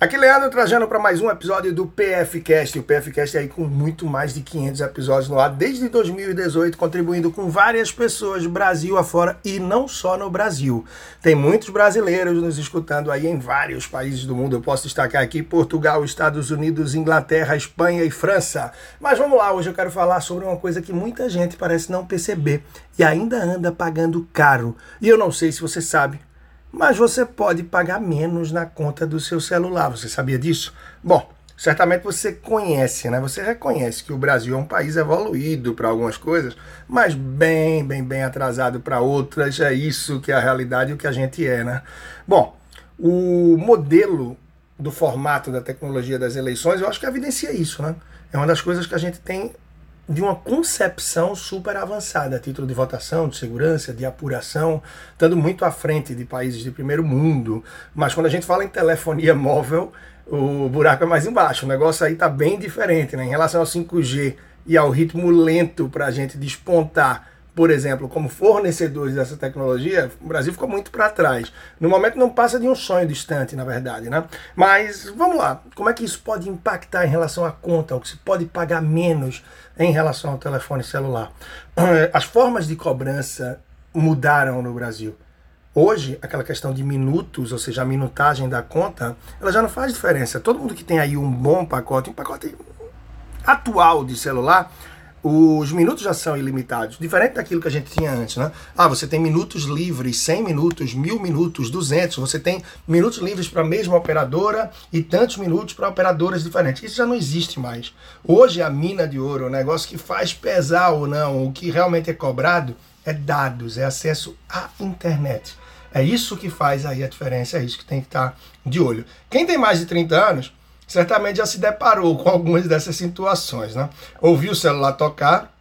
Aqui Leandro trazendo para mais um episódio do PFcast. O PFcast aí com muito mais de 500 episódios no ar desde 2018, contribuindo com várias pessoas Brasil afora e não só no Brasil. Tem muitos brasileiros nos escutando aí em vários países do mundo. Eu posso destacar aqui Portugal, Estados Unidos, Inglaterra, Espanha e França. Mas vamos lá, hoje eu quero falar sobre uma coisa que muita gente parece não perceber e ainda anda pagando caro. E eu não sei se você sabe, mas você pode pagar menos na conta do seu celular. Você sabia disso? Bom, certamente você conhece, né? Você reconhece que o Brasil é um país evoluído para algumas coisas, mas bem, bem, bem atrasado para outras. É isso que é a realidade e o que a gente é, né? Bom, o modelo do formato da tecnologia das eleições, eu acho que evidencia isso, né? É uma das coisas que a gente tem de uma concepção super avançada, a título de votação, de segurança, de apuração, estando muito à frente de países de primeiro mundo. Mas quando a gente fala em telefonia móvel, o buraco é mais embaixo. O negócio aí está bem diferente, né? Em relação ao 5G e ao ritmo lento para a gente despontar por exemplo, como fornecedores dessa tecnologia, o Brasil ficou muito para trás. No momento não passa de um sonho distante, na verdade, né? Mas vamos lá, como é que isso pode impactar em relação à conta, o que se pode pagar menos em relação ao telefone celular? As formas de cobrança mudaram no Brasil. Hoje, aquela questão de minutos, ou seja, a minutagem da conta, ela já não faz diferença. Todo mundo que tem aí um bom pacote, um pacote atual de celular, os minutos já são ilimitados, diferente daquilo que a gente tinha antes, né? Ah, você tem minutos livres, 100 minutos, 1000 minutos, 200, você tem minutos livres para a mesma operadora e tantos minutos para operadoras diferentes. Isso já não existe mais. Hoje a mina de ouro, o negócio que faz pesar ou não, o que realmente é cobrado é dados, é acesso à internet. É isso que faz aí a diferença, é isso que tem que estar de olho. Quem tem mais de 30 anos certamente já se deparou com algumas dessas situações, né? Ouviu o celular tocar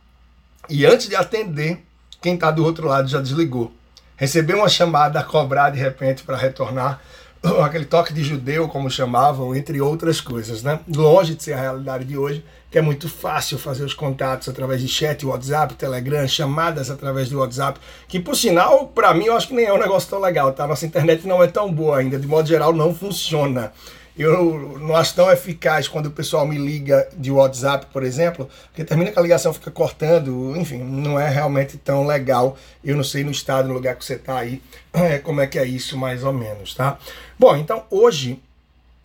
e antes de atender, quem está do outro lado já desligou. Recebeu uma chamada a cobrar de repente para retornar, aquele toque de judeu, como chamavam, entre outras coisas, né? Longe de ser a realidade de hoje, que é muito fácil fazer os contatos através de chat, WhatsApp, Telegram, chamadas através do WhatsApp, que por sinal, para mim, eu acho que nem é um negócio tão legal, tá? Nossa internet não é tão boa ainda, de modo geral, não funciona. Eu não acho tão eficaz quando o pessoal me liga de WhatsApp, por exemplo, porque termina que a ligação fica cortando, enfim, não é realmente tão legal. Eu não sei no estado, no lugar que você está aí, é, como é que é isso mais ou menos, tá? Bom, então hoje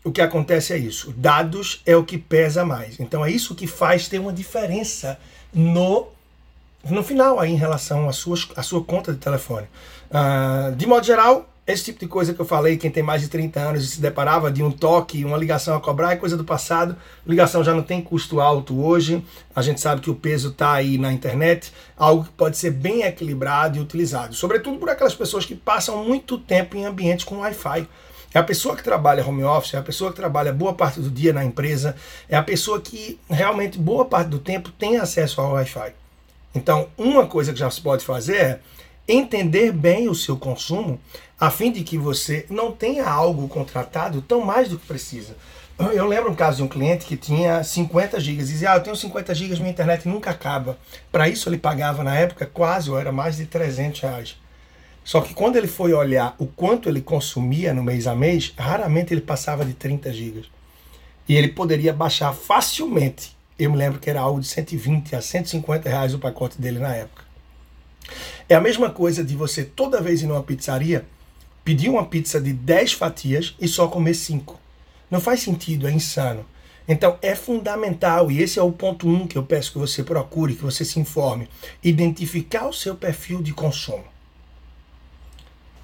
o que acontece é isso. Dados é o que pesa mais. Então é isso que faz ter uma diferença no no final aí em relação à sua, à sua conta de telefone. Uh, de modo geral, esse tipo de coisa que eu falei, quem tem mais de 30 anos e se deparava de um toque, uma ligação a cobrar, é coisa do passado. Ligação já não tem custo alto hoje. A gente sabe que o peso está aí na internet, algo que pode ser bem equilibrado e utilizado. Sobretudo por aquelas pessoas que passam muito tempo em ambientes com Wi-Fi. É a pessoa que trabalha home office, é a pessoa que trabalha boa parte do dia na empresa, é a pessoa que realmente boa parte do tempo tem acesso ao Wi-Fi. Então, uma coisa que já se pode fazer é entender bem o seu consumo, a fim de que você não tenha algo contratado tão mais do que precisa. Eu lembro um caso de um cliente que tinha 50 gigas, dizia, ah, eu tenho 50 gigas, minha internet nunca acaba. Para isso ele pagava na época quase, ou era mais de 300 reais. Só que quando ele foi olhar o quanto ele consumia no mês a mês, raramente ele passava de 30 gigas. E ele poderia baixar facilmente. Eu me lembro que era algo de 120 a 150 reais o pacote dele na época. É a mesma coisa de você toda vez ir numa pizzaria, pedir uma pizza de 10 fatias e só comer 5. Não faz sentido, é insano. Então é fundamental, e esse é o ponto 1 um que eu peço que você procure, que você se informe, identificar o seu perfil de consumo.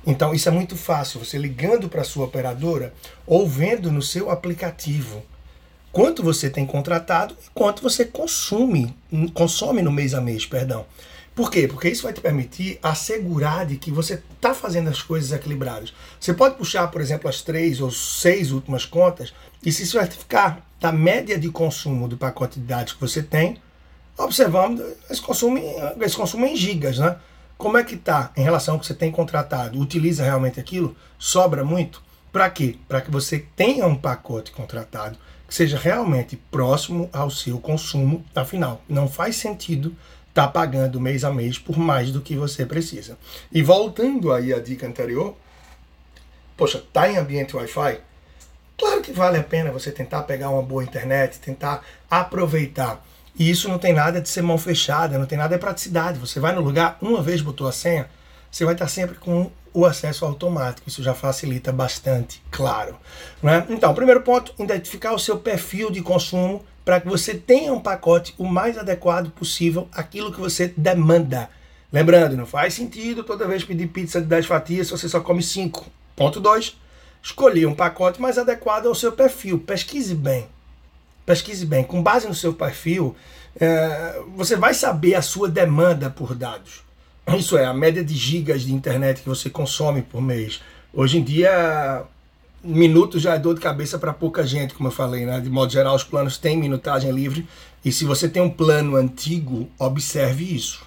Então isso é muito fácil, você ligando para a sua operadora ou vendo no seu aplicativo quanto você tem contratado e quanto você consome, consome no mês a mês, perdão. Por quê? Porque isso vai te permitir assegurar de que você está fazendo as coisas equilibradas. Você pode puxar, por exemplo, as três ou seis últimas contas e se certificar da média de consumo do pacote de dados que você tem, observando esse consumo, esse consumo em gigas, né? Como é que está em relação ao que você tem contratado? Utiliza realmente aquilo? Sobra muito? Para quê? Para que você tenha um pacote contratado que seja realmente próximo ao seu consumo. Afinal, não faz sentido está pagando mês a mês por mais do que você precisa. E voltando aí à dica anterior, poxa, tá em ambiente Wi-Fi? Claro que vale a pena você tentar pegar uma boa internet, tentar aproveitar. E isso não tem nada de ser mão fechada, não tem nada de praticidade. Você vai no lugar, uma vez botou a senha, você vai estar sempre com o acesso automático. Isso já facilita bastante, claro. Né? Então, primeiro ponto, identificar o seu perfil de consumo para que você tenha um pacote o mais adequado possível aquilo que você demanda. Lembrando, não faz sentido toda vez pedir pizza de 10 fatias se você só come 5. Ponto 2. Escolher um pacote mais adequado ao seu perfil. Pesquise bem. Pesquise bem. Com base no seu perfil, é, você vai saber a sua demanda por dados. Isso é, a média de gigas de internet que você consome por mês. Hoje em dia, minutos já é dor de cabeça para pouca gente, como eu falei, né? De modo geral, os planos têm minutagem livre. E se você tem um plano antigo, observe isso.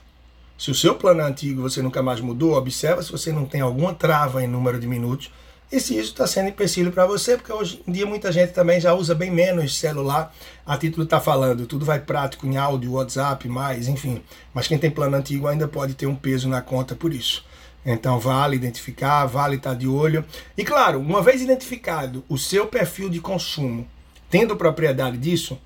Se o seu plano é antigo você nunca mais mudou, observa se você não tem alguma trava em número de minutos e se isso está sendo empecilho para você, porque hoje em dia muita gente também já usa bem menos celular. A título está falando, tudo vai prático em áudio, WhatsApp, mais, enfim. Mas quem tem plano antigo ainda pode ter um peso na conta por isso. Então vale identificar, vale estar tá de olho. E claro, uma vez identificado o seu perfil de consumo, tendo propriedade disso,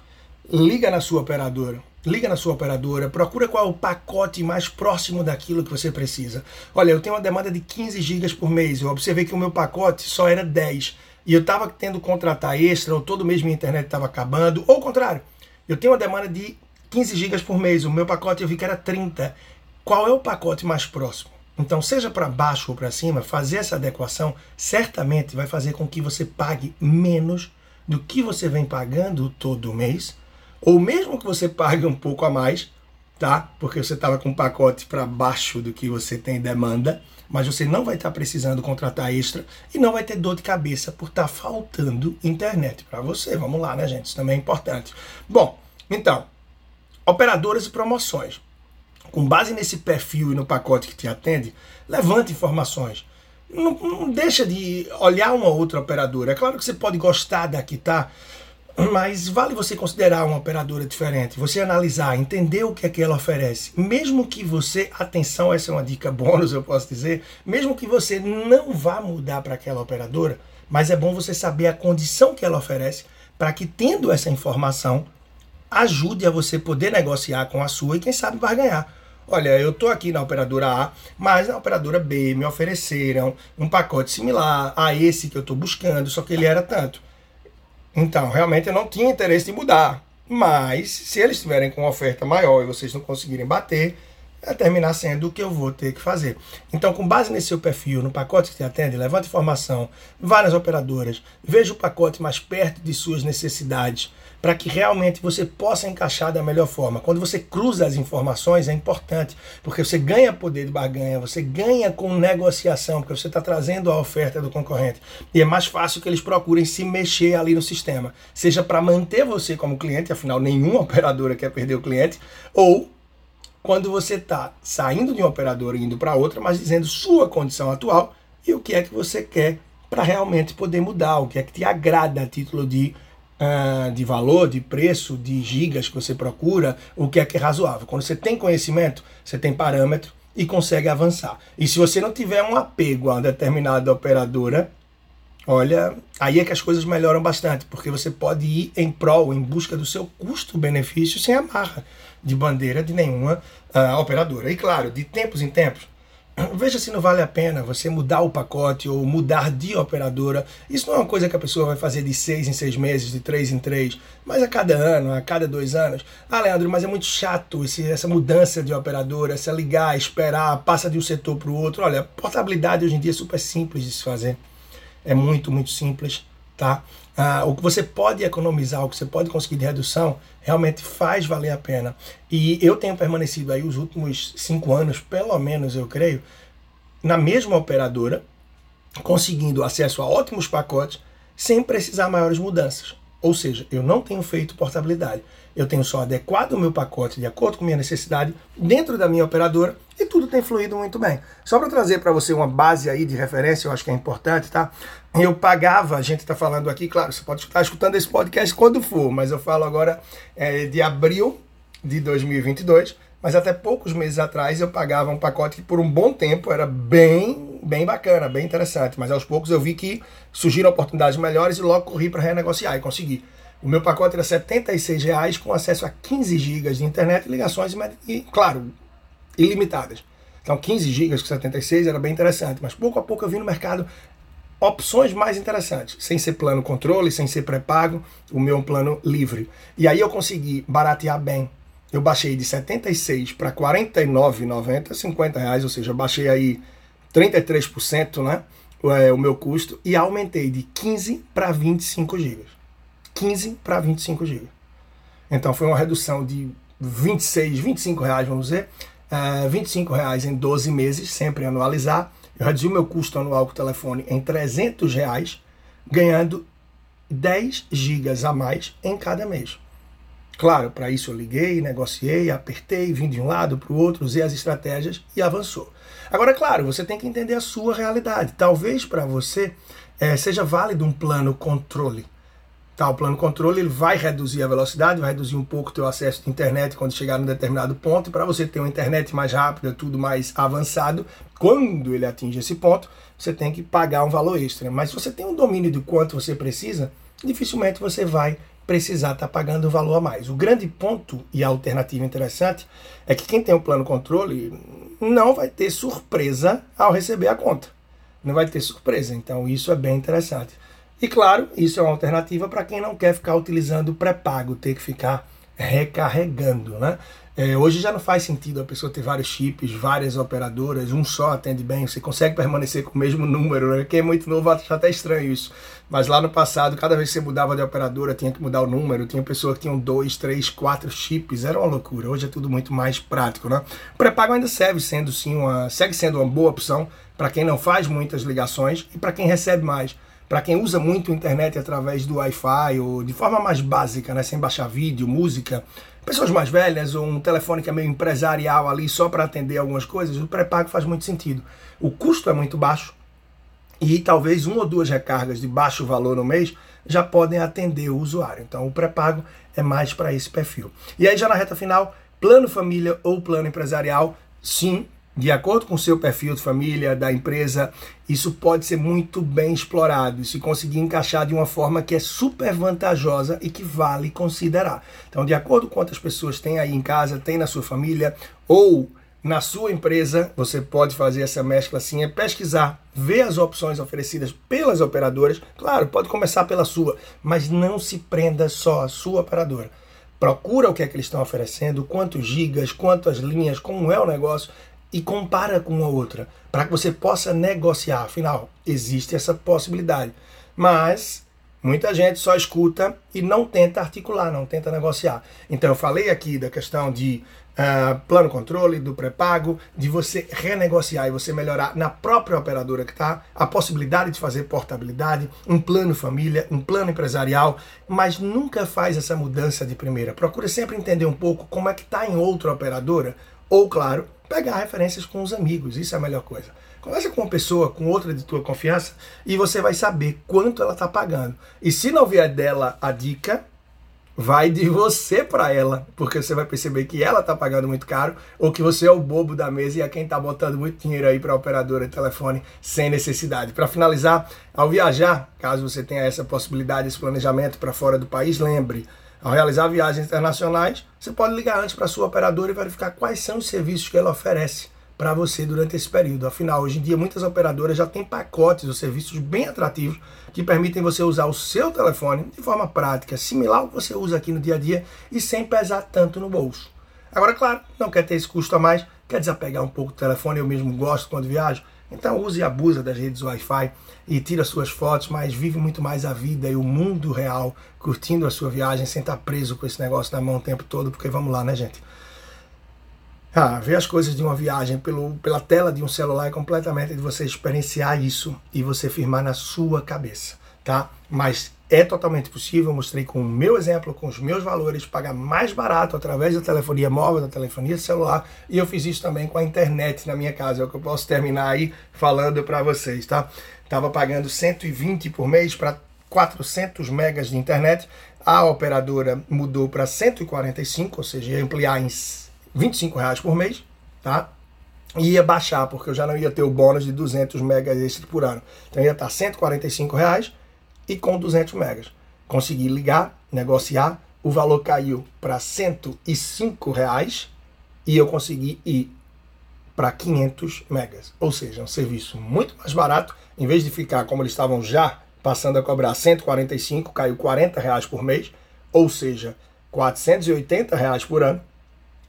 liga na sua operadora Liga na sua operadora, procura qual é o pacote mais próximo daquilo que você precisa. Olha, eu tenho uma demanda de 15 GB por mês. Eu observei que o meu pacote só era 10. E eu estava tendo que contratar extra, ou todo mês minha internet estava acabando. Ou o contrário, eu tenho uma demanda de 15 GB por mês. O meu pacote eu vi que era 30. Qual é o pacote mais próximo? Então, seja para baixo ou para cima, fazer essa adequação certamente vai fazer com que você pague menos do que você vem pagando todo mês ou mesmo que você pague um pouco a mais, tá? Porque você estava com um pacote para baixo do que você tem demanda, mas você não vai estar tá precisando contratar extra e não vai ter dor de cabeça por estar tá faltando internet para você. Vamos lá, né, gente? Isso também é importante. Bom, então, operadoras e promoções. Com base nesse perfil e no pacote que te atende, levante informações. Não, não deixa de olhar uma outra operadora. É claro que você pode gostar da que tá, mas vale você considerar uma operadora diferente, você analisar, entender o que é que ela oferece. Mesmo que você, atenção, essa é uma dica bônus, eu posso dizer, mesmo que você não vá mudar para aquela operadora, mas é bom você saber a condição que ela oferece para que tendo essa informação ajude a você poder negociar com a sua e quem sabe vai ganhar. Olha, eu estou aqui na operadora A, mas na operadora B me ofereceram um pacote similar a esse que eu estou buscando, só que ele era tanto. Então, realmente eu não tinha interesse em mudar. Mas, se eles estiverem com uma oferta maior e vocês não conseguirem bater, vai terminar sendo o que eu vou ter que fazer. Então, com base nesse seu perfil, no pacote que te atende, levante informação, várias operadoras, veja o pacote mais perto de suas necessidades, para que realmente você possa encaixar da melhor forma. Quando você cruza as informações, é importante, porque você ganha poder de barganha, você ganha com negociação, porque você está trazendo a oferta do concorrente. E é mais fácil que eles procurem se mexer ali no sistema, seja para manter você como cliente, afinal, nenhuma operadora quer perder o cliente, ou quando você está saindo de uma operadora e indo para outra, mas dizendo sua condição atual e o que é que você quer para realmente poder mudar, o que é que te agrada a título de, uh, de valor, de preço, de gigas que você procura, o que é que é razoável. Quando você tem conhecimento, você tem parâmetro e consegue avançar. E se você não tiver um apego a uma determinada operadora, olha, aí é que as coisas melhoram bastante, porque você pode ir em prol, em busca do seu custo-benefício sem amarra de bandeira de nenhuma uh, operadora. E claro, de tempos em tempos, veja se não vale a pena você mudar o pacote ou mudar de operadora. Isso não é uma coisa que a pessoa vai fazer de seis em seis meses, de três em três, mas a cada ano, a cada dois anos. Ah, Leandro, mas é muito chato esse, essa mudança de operadora, essa ligar, esperar, passa de um setor para o outro. Olha, portabilidade hoje em dia é super simples de se fazer. É muito, muito simples, tá? Ah, o que você pode economizar, o que você pode conseguir de redução, realmente faz valer a pena. E eu tenho permanecido aí os últimos cinco anos, pelo menos eu creio, na mesma operadora, conseguindo acesso a ótimos pacotes, sem precisar maiores mudanças. Ou seja, eu não tenho feito portabilidade. Eu tenho só adequado o meu pacote de acordo com minha necessidade dentro da minha operadora e tudo tem fluído muito bem. Só para trazer para você uma base aí de referência, eu acho que é importante, tá? Eu pagava, a gente está falando aqui, claro, você pode estar escutando esse podcast quando for, mas eu falo agora é, de abril de 2022, mas até poucos meses atrás eu pagava um pacote que por um bom tempo era bem, bem bacana, bem interessante. Mas aos poucos eu vi que surgiram oportunidades melhores e logo corri para renegociar e consegui. O meu pacote era R$ reais com acesso a 15 GB de internet ligações, e, claro, ilimitadas. Então 15 GB com 76 era bem interessante, mas pouco a pouco eu vi no mercado opções mais interessantes, sem ser plano controle, sem ser pré-pago, o meu é plano livre. E aí eu consegui baratear bem eu baixei de 76 para 49,90, 50 reais, ou seja, baixei aí 33%, né? É, o meu custo e aumentei de 15 para 25 GB. 15 para 25 GB. Então foi uma redução de 26, 25 reais, vamos dizer, uh, 25 reais em 12 meses, sempre anualizar. Eu reduzi o meu custo anual com o telefone em 300 reais, ganhando 10 gigas a mais em cada mês. Claro, para isso eu liguei, negociei, apertei, vim de um lado para o outro, usei as estratégias e avançou. Agora, claro, você tem que entender a sua realidade. Talvez para você é, seja válido um plano controle. Tá, o plano controle ele vai reduzir a velocidade, vai reduzir um pouco o teu acesso de internet quando chegar num determinado ponto. Para você ter uma internet mais rápida, tudo mais avançado, quando ele atinge esse ponto, você tem que pagar um valor extra. Mas se você tem um domínio de quanto você precisa, dificilmente você vai precisar estar tá pagando valor a mais. O grande ponto e a alternativa interessante é que quem tem o plano controle não vai ter surpresa ao receber a conta. Não vai ter surpresa. Então isso é bem interessante. E claro, isso é uma alternativa para quem não quer ficar utilizando o pré-pago, ter que ficar recarregando, né? É, hoje já não faz sentido a pessoa ter vários chips, várias operadoras, um só atende bem, você consegue permanecer com o mesmo número, né? Quem é muito novo acha até estranho isso. Mas lá no passado, cada vez que você mudava de operadora, tinha que mudar o número, tinha pessoas que tinham dois, três, quatro chips, era uma loucura. Hoje é tudo muito mais prático, né? O pré-pago ainda serve sendo sim uma, segue sendo uma boa opção para quem não faz muitas ligações e para quem recebe mais para quem usa muito a internet através do Wi-Fi ou de forma mais básica, né, sem baixar vídeo, música, pessoas mais velhas ou um telefone que é meio empresarial ali só para atender algumas coisas, o pré-pago faz muito sentido. O custo é muito baixo e talvez uma ou duas recargas de baixo valor no mês já podem atender o usuário. Então o pré-pago é mais para esse perfil. E aí já na reta final, plano família ou plano empresarial, sim, de acordo com o seu perfil de família, da empresa, isso pode ser muito bem explorado e se conseguir encaixar de uma forma que é super vantajosa e que vale considerar. Então, de acordo com quantas pessoas tem aí em casa, tem na sua família ou na sua empresa, você pode fazer essa mescla assim, é pesquisar, ver as opções oferecidas pelas operadoras. Claro, pode começar pela sua, mas não se prenda só à sua operadora. Procura o que é que eles estão oferecendo, quantos gigas, quantas linhas, como é o negócio e compara com uma outra, para que você possa negociar. Afinal, existe essa possibilidade. Mas muita gente só escuta e não tenta articular, não tenta negociar. Então eu falei aqui da questão de uh, plano controle, do pré-pago, de você renegociar e você melhorar na própria operadora que está, a possibilidade de fazer portabilidade, um plano família, um plano empresarial, mas nunca faz essa mudança de primeira. Procure sempre entender um pouco como é que está em outra operadora, ou claro, pegar referências com os amigos, isso é a melhor coisa. Conversa com uma pessoa, com outra de tua confiança, e você vai saber quanto ela está pagando. E se não vier dela a dica, vai de você para ela, porque você vai perceber que ela está pagando muito caro ou que você é o bobo da mesa e é quem está botando muito dinheiro aí para operadora de telefone sem necessidade. Para finalizar, ao viajar, caso você tenha essa possibilidade, esse planejamento para fora do país, lembre, ao realizar viagens internacionais, você pode ligar antes para sua operadora e verificar quais são os serviços que ela oferece para você durante esse período. Afinal, hoje em dia, muitas operadoras já têm pacotes ou serviços bem atrativos que permitem você usar o seu telefone de forma prática, similar ao que você usa aqui no dia a dia e sem pesar tanto no bolso. Agora, claro, não quer ter esse custo a mais, quer desapegar um pouco do telefone, eu mesmo gosto quando viajo, então use e abusa das redes Wi-Fi e tira suas fotos, mas vive muito mais a vida e o mundo real, curtindo a sua viagem sem estar preso com esse negócio na mão o tempo todo, porque vamos lá, né, gente? Ah, ver as coisas de uma viagem pelo, pela tela de um celular é completamente de você experienciar isso e você firmar na sua cabeça, tá? Mas é totalmente possível, mostrei com o meu exemplo, com os meus valores, pagar mais barato através da telefonia móvel, da telefonia celular, e eu fiz isso também com a internet na minha casa, é o que eu posso terminar aí falando para vocês, tá? Tava pagando 120 por mês para 400 megas de internet, a operadora mudou para 145, ou seja, ia ampliar em 25 reais por mês, tá? E ia baixar, porque eu já não ia ter o bônus de 200 megas extra por ano. Então ia estar 145 reais e com 200 megas. Consegui ligar, negociar, o valor caiu para 105 reais e eu consegui ir para 500 megas. Ou seja, um serviço muito mais barato, em vez de ficar como eles estavam já passando a cobrar 145, caiu 40 reais por mês, ou seja, 480 reais por ano,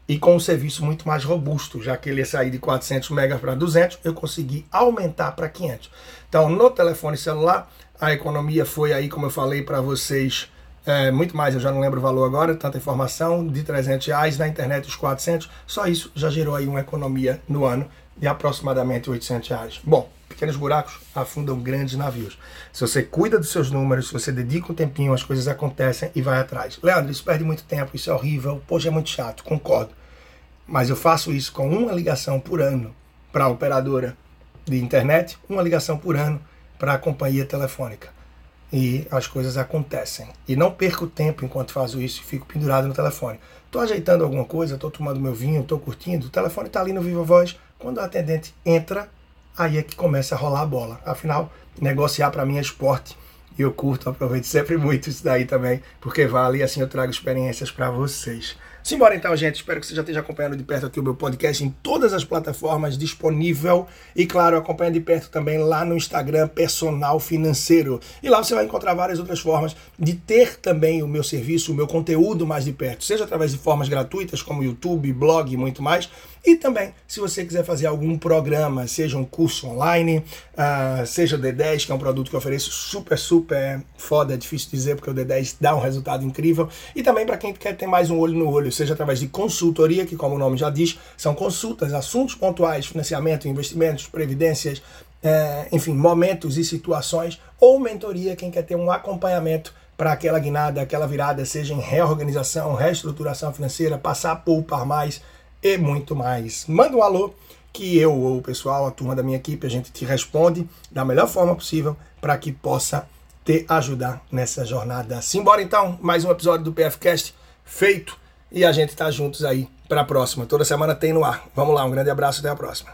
e com um serviço muito mais robusto, já que ele ia sair de 400 megas para 200, eu consegui aumentar para 500. Então, no telefone celular, a economia foi aí, como eu falei para vocês, é, muito mais, eu já não lembro o valor agora, tanta informação, de 300 reais, na internet os 400, só isso já gerou aí uma economia no ano de aproximadamente 800 reais. Bom, pequenos buracos afundam grandes navios. Se você cuida dos seus números, se você dedica um tempinho, as coisas acontecem e vai atrás. Leandro, isso perde muito tempo, isso é horrível, poxa, é muito chato, concordo. Mas eu faço isso com uma ligação por ano para a operadora de internet, uma ligação por ano para a companhia telefônica e as coisas acontecem. E não perco tempo enquanto faço isso e fico pendurado no telefone. Estou ajeitando alguma coisa, estou tomando meu vinho, estou curtindo, o telefone está ali no Viva Voz. Quando o atendente entra, aí é que começa a rolar a bola. Afinal, negociar para mim é esporte e eu curto, aproveito sempre muito isso daí também, porque vale e assim eu trago experiências para vocês. Simbora então, gente. Espero que você já esteja acompanhando de perto aqui o meu podcast em todas as plataformas disponível. E claro, acompanha de perto também lá no Instagram Personal Financeiro. E lá você vai encontrar várias outras formas de ter também o meu serviço, o meu conteúdo mais de perto. Seja através de formas gratuitas como YouTube, blog e muito mais. E também, se você quiser fazer algum programa, seja um curso online, uh, seja o D10, que é um produto que eu ofereço super, super foda, é difícil dizer porque o D10 dá um resultado incrível. E também para quem quer ter mais um olho no olho, seja através de consultoria, que como o nome já diz, são consultas, assuntos pontuais, financiamento, investimentos, previdências, é, enfim, momentos e situações, ou mentoria, quem quer ter um acompanhamento para aquela guinada, aquela virada, seja em reorganização, reestruturação financeira, passar a poupar mais e muito mais. Manda um alô que eu ou o pessoal, a turma da minha equipe, a gente te responde da melhor forma possível para que possa te ajudar nessa jornada. Simbora então, mais um episódio do PFcast feito e a gente tá juntos aí para a próxima. Toda semana tem no ar. Vamos lá, um grande abraço, até a próxima.